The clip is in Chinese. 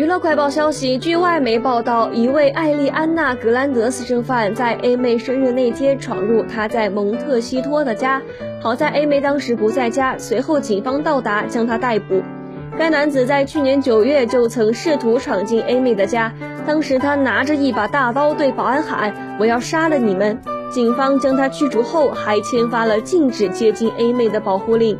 娱乐快报消息据外媒报道一位艾丽安娜格兰德斯正犯在 a 妹生日那天闯入她在蒙特西托的家。好在 a 妹当时不在家随后警方到达将她逮捕。该男子在去年九月就曾试图闯进 a 妹的家当时他拿着一把大刀对保安喊我要杀了你们。警方将他驱逐后还签发了禁止接近 a 妹的保护令。